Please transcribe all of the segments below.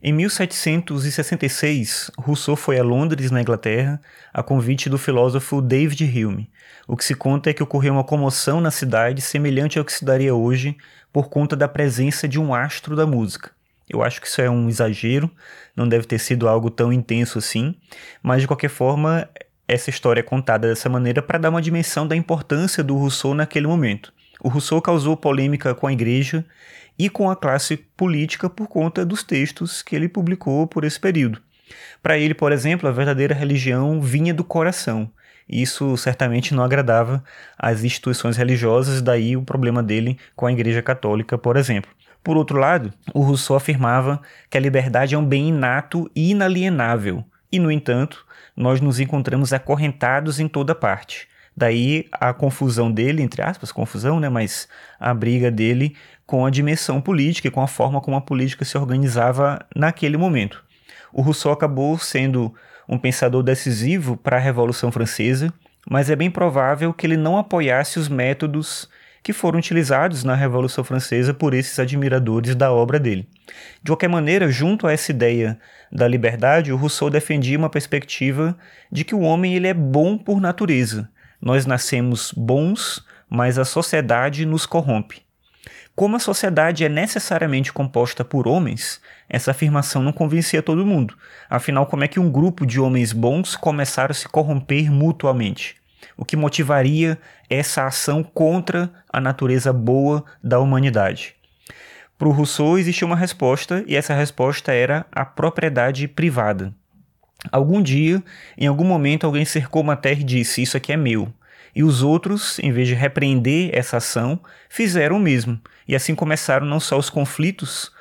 Em 1766, Rousseau foi a Londres, na Inglaterra, a convite do filósofo David Hume. O que se conta é que ocorreu uma comoção na cidade semelhante ao que se daria hoje por conta da presença de um astro da música. Eu acho que isso é um exagero, não deve ter sido algo tão intenso assim, mas de qualquer forma, essa história é contada dessa maneira para dar uma dimensão da importância do Rousseau naquele momento. O Rousseau causou polêmica com a igreja e com a classe política por conta dos textos que ele publicou por esse período. Para ele, por exemplo, a verdadeira religião vinha do coração. Isso certamente não agradava às instituições religiosas, daí o problema dele com a Igreja Católica, por exemplo. Por outro lado, o Rousseau afirmava que a liberdade é um bem inato e inalienável, e, no entanto, nós nos encontramos acorrentados em toda parte. Daí a confusão dele, entre aspas, confusão, né, mas a briga dele com a dimensão política e com a forma como a política se organizava naquele momento. O Rousseau acabou sendo um pensador decisivo para a Revolução Francesa, mas é bem provável que ele não apoiasse os métodos que foram utilizados na Revolução Francesa por esses admiradores da obra dele. De qualquer maneira, junto a essa ideia da liberdade, o Rousseau defendia uma perspectiva de que o homem ele é bom por natureza, nós nascemos bons, mas a sociedade nos corrompe. Como a sociedade é necessariamente composta por homens, essa afirmação não convencia todo mundo. Afinal, como é que um grupo de homens bons começaram a se corromper mutuamente? O que motivaria essa ação contra a natureza boa da humanidade? Para o Rousseau existia uma resposta, e essa resposta era a propriedade privada. Algum dia, em algum momento, alguém cercou uma terra e disse: Isso aqui é meu. E os outros, em vez de repreender essa ação, fizeram o mesmo. E assim começaram não só os conflitos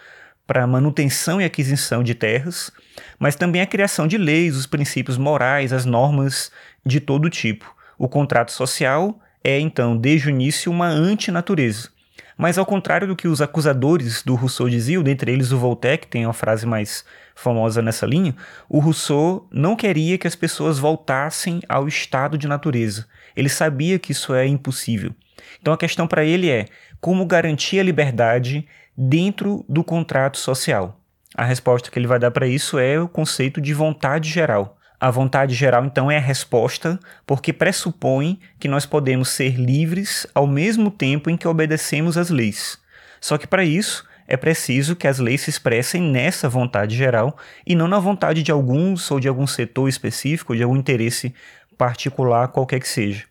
para manutenção e aquisição de terras, mas também a criação de leis, os princípios morais, as normas de todo tipo. O contrato social é, então, desde o início, uma antinatureza. Mas ao contrário do que os acusadores do Rousseau diziam, dentre eles o Voltaire, que tem uma frase mais famosa nessa linha, o Rousseau não queria que as pessoas voltassem ao estado de natureza. Ele sabia que isso é impossível. Então a questão para ele é como garantir a liberdade dentro do contrato social. A resposta que ele vai dar para isso é o conceito de vontade geral. A vontade geral, então, é a resposta, porque pressupõe que nós podemos ser livres ao mesmo tempo em que obedecemos às leis. Só que para isso, é preciso que as leis se expressem nessa vontade geral e não na vontade de alguns ou de algum setor específico, de algum interesse particular, qualquer que seja.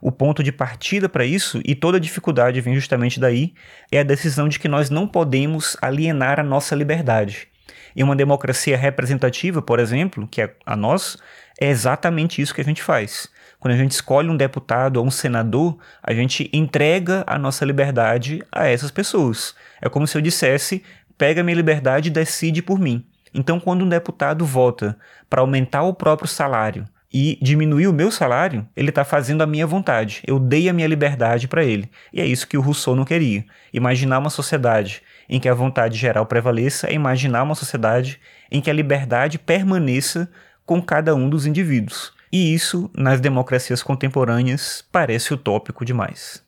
O ponto de partida para isso, e toda dificuldade vem justamente daí, é a decisão de que nós não podemos alienar a nossa liberdade. Em uma democracia representativa, por exemplo, que é a nós, é exatamente isso que a gente faz. Quando a gente escolhe um deputado ou um senador, a gente entrega a nossa liberdade a essas pessoas. É como se eu dissesse: pega minha liberdade e decide por mim. Então, quando um deputado vota para aumentar o próprio salário e diminuir o meu salário, ele está fazendo a minha vontade. Eu dei a minha liberdade para ele. E é isso que o Rousseau não queria. Imaginar uma sociedade em que a vontade geral prevaleça é imaginar uma sociedade em que a liberdade permaneça com cada um dos indivíduos. E isso, nas democracias contemporâneas, parece utópico demais.